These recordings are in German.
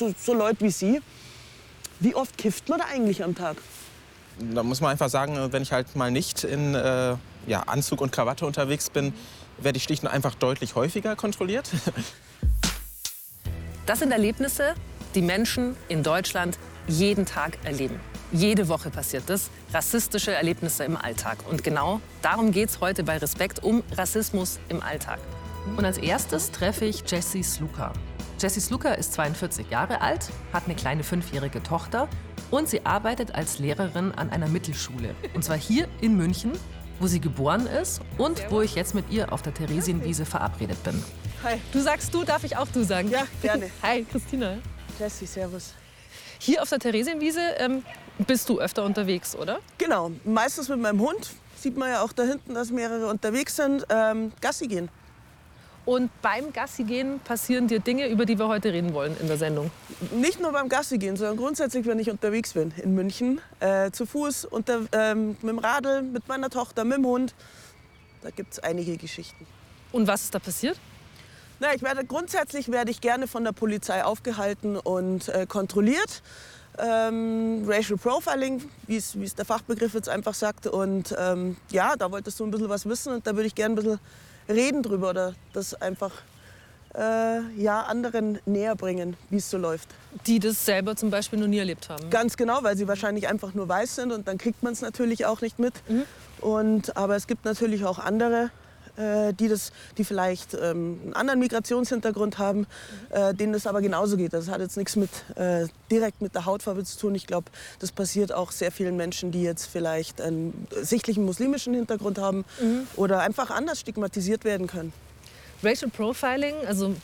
so, so Leute wie Sie. Wie oft kifft man da eigentlich am Tag? Da muss man einfach sagen, wenn ich halt mal nicht in äh, ja, Anzug und Krawatte unterwegs bin, werde ich schlicht und einfach deutlich häufiger kontrolliert. Das sind Erlebnisse, die Menschen in Deutschland jeden Tag erleben. Jede Woche passiert das. Rassistische Erlebnisse im Alltag. Und genau darum geht es heute bei Respekt, um Rassismus im Alltag. Und als erstes treffe ich Jessie Sluka. Jessie Sluka ist 42 Jahre alt, hat eine kleine fünfjährige Tochter und sie arbeitet als Lehrerin an einer Mittelschule. Und zwar hier in München, wo sie geboren ist und wo ich jetzt mit ihr auf der Theresienwiese verabredet bin. Hi. Du sagst du, darf ich auch du sagen? Ja, gerne. Hi, Christina. Jessie, servus. Hier auf der Theresienwiese ähm, bist du öfter unterwegs, oder? Genau, meistens mit meinem Hund. Sieht man ja auch da hinten, dass mehrere unterwegs sind. Ähm, Gassi gehen. Und beim Gassi gehen passieren dir Dinge, über die wir heute reden wollen in der Sendung. Nicht nur beim Gassi gehen, sondern grundsätzlich, wenn ich unterwegs bin in München. Äh, zu Fuß, unter, ähm, mit dem Radl, mit meiner Tochter, mit dem Hund. Da gibt es einige Geschichten. Und was ist da passiert? Na, ich werde, grundsätzlich werde ich gerne von der Polizei aufgehalten und äh, kontrolliert. Ähm, Racial Profiling, wie es der Fachbegriff jetzt einfach sagt. Und ähm, ja, da wolltest du ein bisschen was wissen und da würde ich gerne ein bisschen reden drüber oder das einfach äh, ja, anderen näher bringen, wie es so läuft. Die das selber zum Beispiel noch nie erlebt haben. Ganz genau, weil sie wahrscheinlich einfach nur weiß sind und dann kriegt man es natürlich auch nicht mit. Mhm. Und, aber es gibt natürlich auch andere, die, das, die vielleicht ähm, einen anderen Migrationshintergrund haben, äh, denen das aber genauso geht. Das hat jetzt nichts mit, äh, direkt mit der Hautfarbe zu tun. Ich glaube, das passiert auch sehr vielen Menschen, die jetzt vielleicht einen sichtlichen muslimischen Hintergrund haben mhm. oder einfach anders stigmatisiert werden können. Racial Profiling, also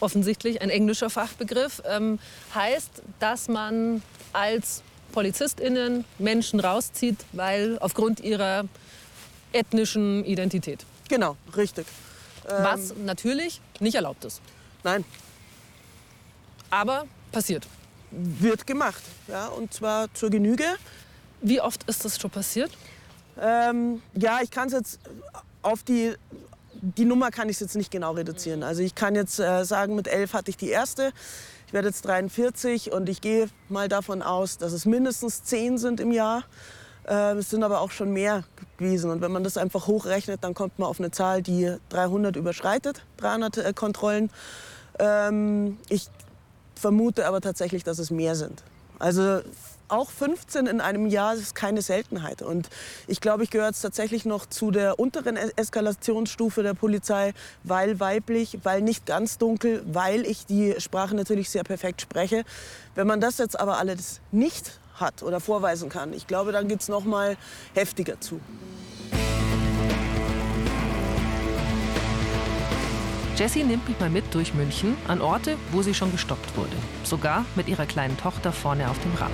offensichtlich ein englischer Fachbegriff, ähm, heißt, dass man als PolizistInnen Menschen rauszieht, weil aufgrund ihrer ethnischen Identität. Genau, richtig. Was ähm, natürlich nicht erlaubt ist. Nein. Aber passiert. Wird gemacht, ja, und zwar zur Genüge. Wie oft ist das schon passiert? Ähm, ja, ich kann es jetzt auf die, die Nummer kann ich jetzt nicht genau reduzieren. Also ich kann jetzt äh, sagen, mit elf hatte ich die erste. Ich werde jetzt 43 und ich gehe mal davon aus, dass es mindestens zehn sind im Jahr. Äh, es sind aber auch schon mehr gewesen. Und wenn man das einfach hochrechnet, dann kommt man auf eine Zahl, die 300 überschreitet, 300 äh, Kontrollen. Ähm, ich vermute aber tatsächlich, dass es mehr sind. Also auch 15 in einem Jahr ist keine Seltenheit. Und ich glaube, ich gehöre jetzt tatsächlich noch zu der unteren Eskalationsstufe der Polizei, weil weiblich, weil nicht ganz dunkel, weil ich die Sprache natürlich sehr perfekt spreche. Wenn man das jetzt aber alles nicht hat oder vorweisen kann. Ich glaube, dann geht es noch mal heftiger zu. Jessie nimmt mich mal mit durch München an Orte, wo sie schon gestoppt wurde. Sogar mit ihrer kleinen Tochter vorne auf dem Rad.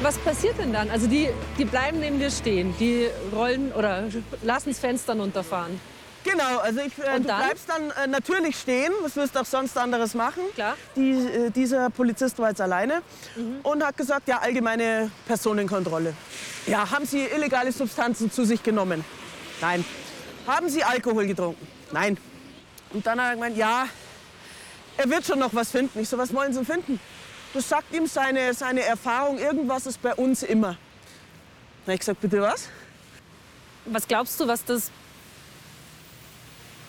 Was passiert denn dann? Also die, die bleiben neben dir stehen, die rollen oder lassen das Fenster runterfahren. Genau, also ich, äh, du dann? bleibst dann äh, natürlich stehen. Was wirst du auch sonst anderes machen? Klar. Die, äh, dieser Polizist war jetzt alleine mhm. und hat gesagt, ja, allgemeine Personenkontrolle. Ja, haben Sie illegale Substanzen zu sich genommen? Nein. Haben Sie Alkohol getrunken? Nein. Und dann hat er gemeint, ja, er wird schon noch was finden. Ich so, was wollen Sie finden? Das sagt ihm seine, seine Erfahrung, irgendwas ist bei uns immer. Dann habe ich gesagt, bitte was? Was glaubst du, was das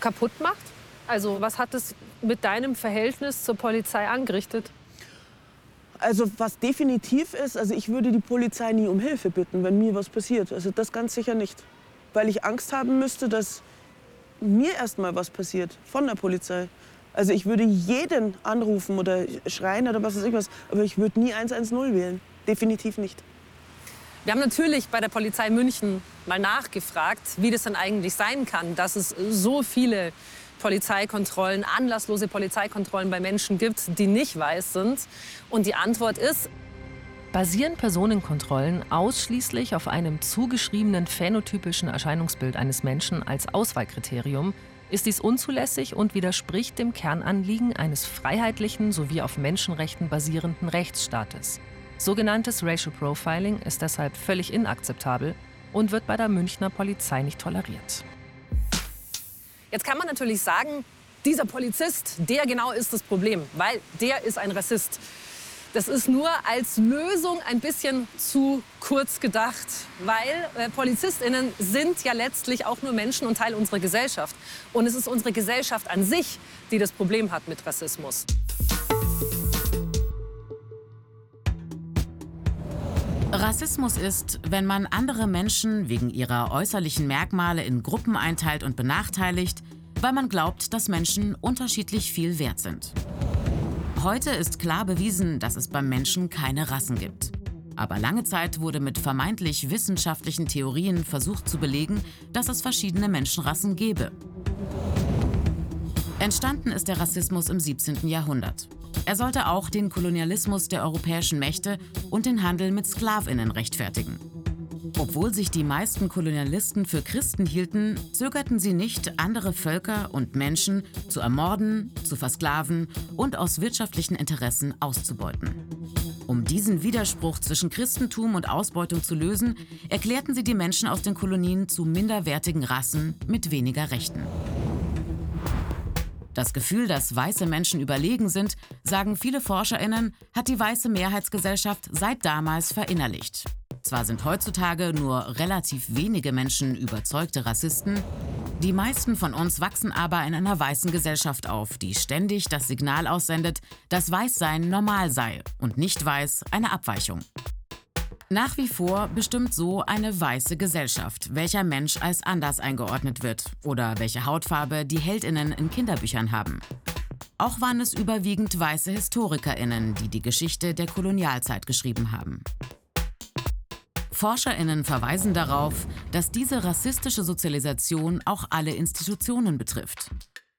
kaputt macht? Also was hat es mit deinem Verhältnis zur Polizei angerichtet? Also was definitiv ist, also ich würde die Polizei nie um Hilfe bitten, wenn mir was passiert. Also das ganz sicher nicht. Weil ich Angst haben müsste, dass mir erst mal was passiert von der Polizei. Also ich würde jeden anrufen oder schreien oder was weiß ich aber ich würde nie 110 wählen. Definitiv nicht. Wir haben natürlich bei der Polizei München mal nachgefragt, wie das denn eigentlich sein kann, dass es so viele Polizeikontrollen, anlasslose Polizeikontrollen bei Menschen gibt, die nicht weiß sind. Und die Antwort ist, Basieren Personenkontrollen ausschließlich auf einem zugeschriebenen phänotypischen Erscheinungsbild eines Menschen als Auswahlkriterium, ist dies unzulässig und widerspricht dem Kernanliegen eines freiheitlichen sowie auf Menschenrechten basierenden Rechtsstaates. Sogenanntes Racial Profiling ist deshalb völlig inakzeptabel und wird bei der Münchner Polizei nicht toleriert. Jetzt kann man natürlich sagen, dieser Polizist, der genau ist das Problem, weil der ist ein Rassist. Das ist nur als Lösung ein bisschen zu kurz gedacht, weil äh, Polizistinnen sind ja letztlich auch nur Menschen und Teil unserer Gesellschaft. Und es ist unsere Gesellschaft an sich, die das Problem hat mit Rassismus. Rassismus ist, wenn man andere Menschen wegen ihrer äußerlichen Merkmale in Gruppen einteilt und benachteiligt, weil man glaubt, dass Menschen unterschiedlich viel wert sind. Heute ist klar bewiesen, dass es beim Menschen keine Rassen gibt. Aber lange Zeit wurde mit vermeintlich wissenschaftlichen Theorien versucht zu belegen, dass es verschiedene Menschenrassen gäbe. Entstanden ist der Rassismus im 17. Jahrhundert. Er sollte auch den Kolonialismus der europäischen Mächte und den Handel mit Sklavinnen rechtfertigen. Obwohl sich die meisten Kolonialisten für Christen hielten, zögerten sie nicht, andere Völker und Menschen zu ermorden, zu versklaven und aus wirtschaftlichen Interessen auszubeuten. Um diesen Widerspruch zwischen Christentum und Ausbeutung zu lösen, erklärten sie die Menschen aus den Kolonien zu minderwertigen Rassen mit weniger Rechten. Das Gefühl, dass weiße Menschen überlegen sind, sagen viele Forscherinnen, hat die weiße Mehrheitsgesellschaft seit damals verinnerlicht. Zwar sind heutzutage nur relativ wenige Menschen überzeugte Rassisten, die meisten von uns wachsen aber in einer weißen Gesellschaft auf, die ständig das Signal aussendet, dass Weißsein normal sei und nicht weiß eine Abweichung. Nach wie vor bestimmt so eine weiße Gesellschaft, welcher Mensch als anders eingeordnet wird oder welche Hautfarbe die Heldinnen in Kinderbüchern haben. Auch waren es überwiegend weiße Historikerinnen, die die Geschichte der Kolonialzeit geschrieben haben. Forscherinnen verweisen darauf, dass diese rassistische Sozialisation auch alle Institutionen betrifft.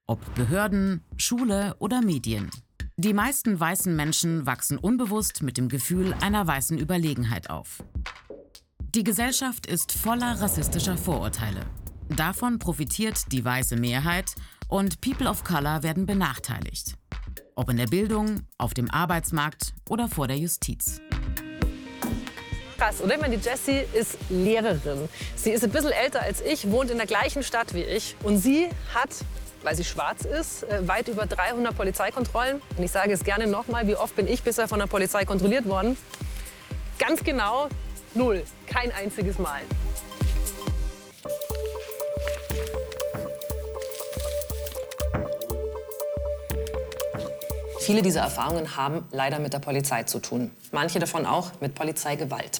Ob Behörden, Schule oder Medien. Die meisten weißen Menschen wachsen unbewusst mit dem Gefühl einer weißen Überlegenheit auf. Die Gesellschaft ist voller rassistischer Vorurteile. Davon profitiert die weiße Mehrheit und People of Color werden benachteiligt. Ob in der Bildung, auf dem Arbeitsmarkt oder vor der Justiz. Krass, oder? Ich meine, die Jessie ist Lehrerin. Sie ist ein bisschen älter als ich, wohnt in der gleichen Stadt wie ich. Und sie hat weil sie schwarz ist, äh, weit über 300 Polizeikontrollen. Und ich sage es gerne nochmal, wie oft bin ich bisher von der Polizei kontrolliert worden? Ganz genau null, kein einziges Mal. Viele dieser Erfahrungen haben leider mit der Polizei zu tun. Manche davon auch mit Polizeigewalt.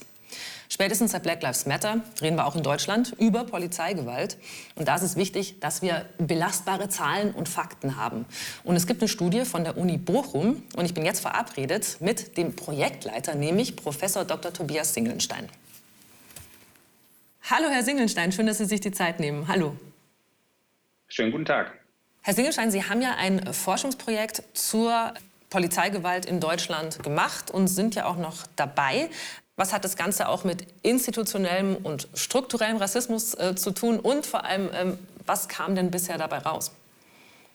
Spätestens seit Black Lives Matter reden wir auch in Deutschland über Polizeigewalt. Und da ist es wichtig, dass wir belastbare Zahlen und Fakten haben. Und es gibt eine Studie von der Uni Bochum. Und ich bin jetzt verabredet mit dem Projektleiter, nämlich Professor Dr. Tobias Singelstein. Hallo, Herr Singelstein, schön, dass Sie sich die Zeit nehmen. Hallo. Schönen guten Tag. Herr Singelstein, Sie haben ja ein Forschungsprojekt zur Polizeigewalt in Deutschland gemacht und sind ja auch noch dabei. Was hat das Ganze auch mit institutionellem und strukturellem Rassismus äh, zu tun? Und vor allem, ähm, was kam denn bisher dabei raus?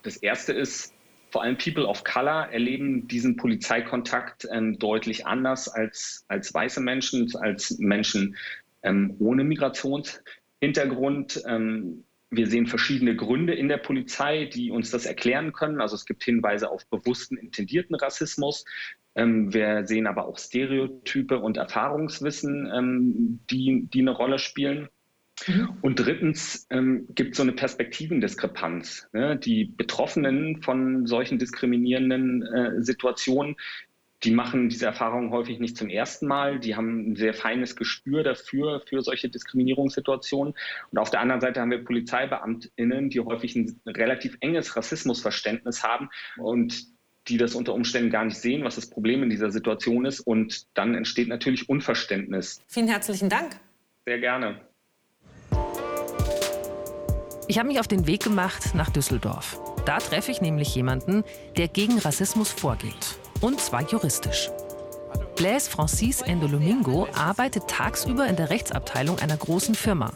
Das Erste ist, vor allem People of Color erleben diesen Polizeikontakt ähm, deutlich anders als, als weiße Menschen, als Menschen ähm, ohne Migrationshintergrund. Ähm, wir sehen verschiedene Gründe in der Polizei, die uns das erklären können. Also es gibt Hinweise auf bewussten, intendierten Rassismus. Ähm, wir sehen aber auch Stereotype und Erfahrungswissen, ähm, die, die eine Rolle spielen. Mhm. Und drittens ähm, gibt es so eine Perspektivendiskrepanz. Ne? Die Betroffenen von solchen diskriminierenden äh, Situationen, die machen diese Erfahrungen häufig nicht zum ersten Mal. Die haben ein sehr feines Gespür dafür, für solche Diskriminierungssituationen. Und auf der anderen Seite haben wir PolizeibeamtInnen, die häufig ein relativ enges Rassismusverständnis haben und die das unter Umständen gar nicht sehen, was das Problem in dieser Situation ist. Und dann entsteht natürlich Unverständnis. Vielen herzlichen Dank. Sehr gerne. Ich habe mich auf den Weg gemacht nach Düsseldorf. Da treffe ich nämlich jemanden, der gegen Rassismus vorgeht. Und zwar juristisch. Blaise Francis Endolomingo arbeitet tagsüber in der Rechtsabteilung einer großen Firma.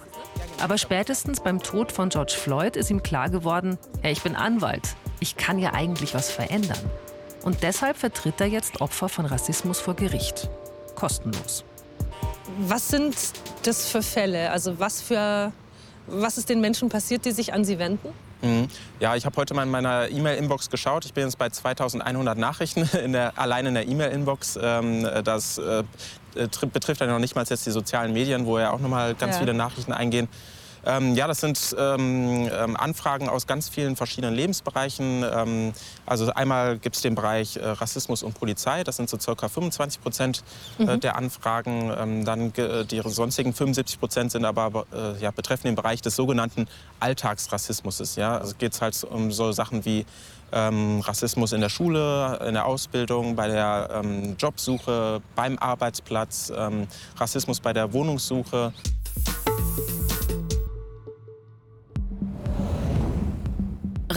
Aber spätestens beim Tod von George Floyd ist ihm klar geworden, hey, ich bin Anwalt, ich kann ja eigentlich was verändern. Und deshalb vertritt er jetzt Opfer von Rassismus vor Gericht. Kostenlos. Was sind das für Fälle? Also was, für, was ist den Menschen passiert, die sich an Sie wenden? Mhm. Ja, ich habe heute mal in meiner E-Mail-Inbox geschaut. Ich bin jetzt bei 2100 Nachrichten in der, allein in der E-Mail-Inbox. Ähm, das äh, betrifft dann noch nicht mal jetzt die sozialen Medien, wo ja auch noch mal ganz ja. viele Nachrichten eingehen. Ähm, ja, das sind ähm, ähm, Anfragen aus ganz vielen verschiedenen Lebensbereichen. Ähm, also einmal gibt es den Bereich äh, Rassismus und Polizei, das sind so ca. 25 Prozent äh, mhm. der Anfragen. Ähm, dann äh, die sonstigen 75 Prozent sind aber äh, ja, betreffen den Bereich des sogenannten Alltagsrassismus. Ja? Also geht es halt um so Sachen wie ähm, Rassismus in der Schule, in der Ausbildung, bei der ähm, Jobsuche, beim Arbeitsplatz, ähm, Rassismus bei der Wohnungssuche.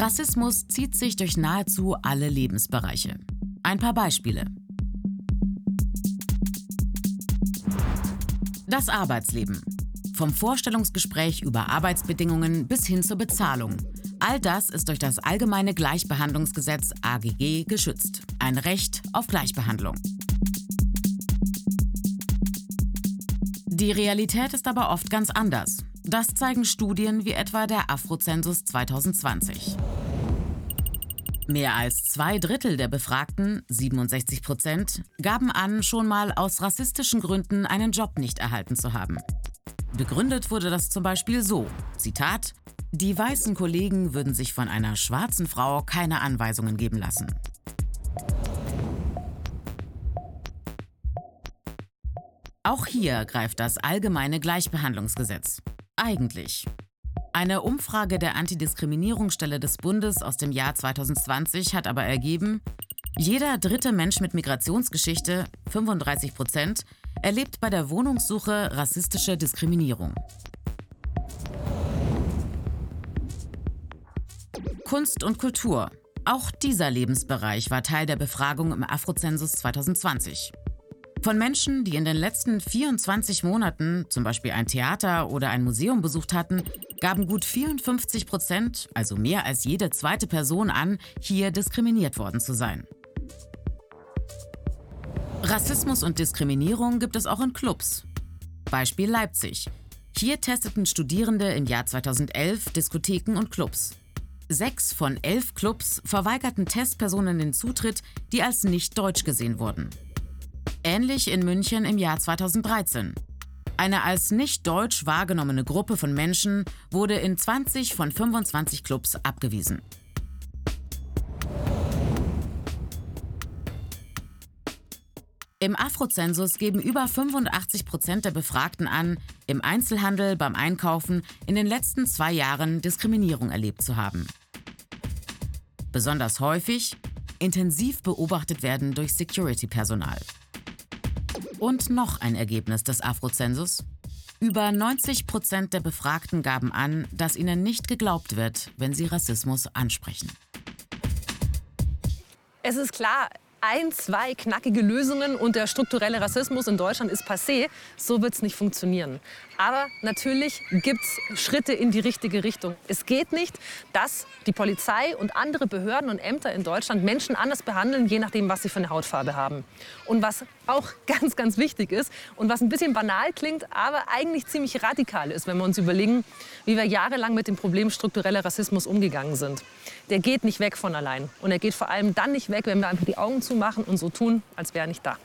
Rassismus zieht sich durch nahezu alle Lebensbereiche. Ein paar Beispiele. Das Arbeitsleben. Vom Vorstellungsgespräch über Arbeitsbedingungen bis hin zur Bezahlung. All das ist durch das Allgemeine Gleichbehandlungsgesetz AGG geschützt. Ein Recht auf Gleichbehandlung. Die Realität ist aber oft ganz anders. Das zeigen Studien wie etwa der Afrozensus 2020. Mehr als zwei Drittel der Befragten, 67 Prozent, gaben an, schon mal aus rassistischen Gründen einen Job nicht erhalten zu haben. Begründet wurde das zum Beispiel so, Zitat, die weißen Kollegen würden sich von einer schwarzen Frau keine Anweisungen geben lassen. Auch hier greift das allgemeine Gleichbehandlungsgesetz. Eigentlich. Eine Umfrage der Antidiskriminierungsstelle des Bundes aus dem Jahr 2020 hat aber ergeben, jeder dritte Mensch mit Migrationsgeschichte, 35 Prozent, erlebt bei der Wohnungssuche rassistische Diskriminierung. Kunst und Kultur. Auch dieser Lebensbereich war Teil der Befragung im Afrozensus 2020. Von Menschen, die in den letzten 24 Monaten zum Beispiel ein Theater oder ein Museum besucht hatten, gaben gut 54 Prozent, also mehr als jede zweite Person an, hier diskriminiert worden zu sein. Rassismus und Diskriminierung gibt es auch in Clubs. Beispiel Leipzig. Hier testeten Studierende im Jahr 2011 Diskotheken und Clubs. Sechs von elf Clubs verweigerten Testpersonen den Zutritt, die als nicht deutsch gesehen wurden. Ähnlich in München im Jahr 2013. Eine als nicht deutsch wahrgenommene Gruppe von Menschen wurde in 20 von 25 Clubs abgewiesen. Im Afrozensus geben über 85 Prozent der Befragten an, im Einzelhandel beim Einkaufen in den letzten zwei Jahren Diskriminierung erlebt zu haben. Besonders häufig intensiv beobachtet werden durch Security-Personal. Und noch ein Ergebnis des Afrozensus. Über 90 Prozent der Befragten gaben an, dass ihnen nicht geglaubt wird, wenn sie Rassismus ansprechen. Es ist klar, ein, zwei knackige Lösungen und der strukturelle Rassismus in Deutschland ist passé. So wird es nicht funktionieren. Aber natürlich gibt es Schritte in die richtige Richtung. Es geht nicht, dass die Polizei und andere Behörden und Ämter in Deutschland Menschen anders behandeln, je nachdem, was sie für eine Hautfarbe haben. Und was auch ganz, ganz wichtig ist und was ein bisschen banal klingt, aber eigentlich ziemlich radikal ist, wenn wir uns überlegen, wie wir jahrelang mit dem Problem struktureller Rassismus umgegangen sind. Der geht nicht weg von allein. Und er geht vor allem dann nicht weg, wenn wir einfach die Augen zumachen und so tun, als wäre er nicht da.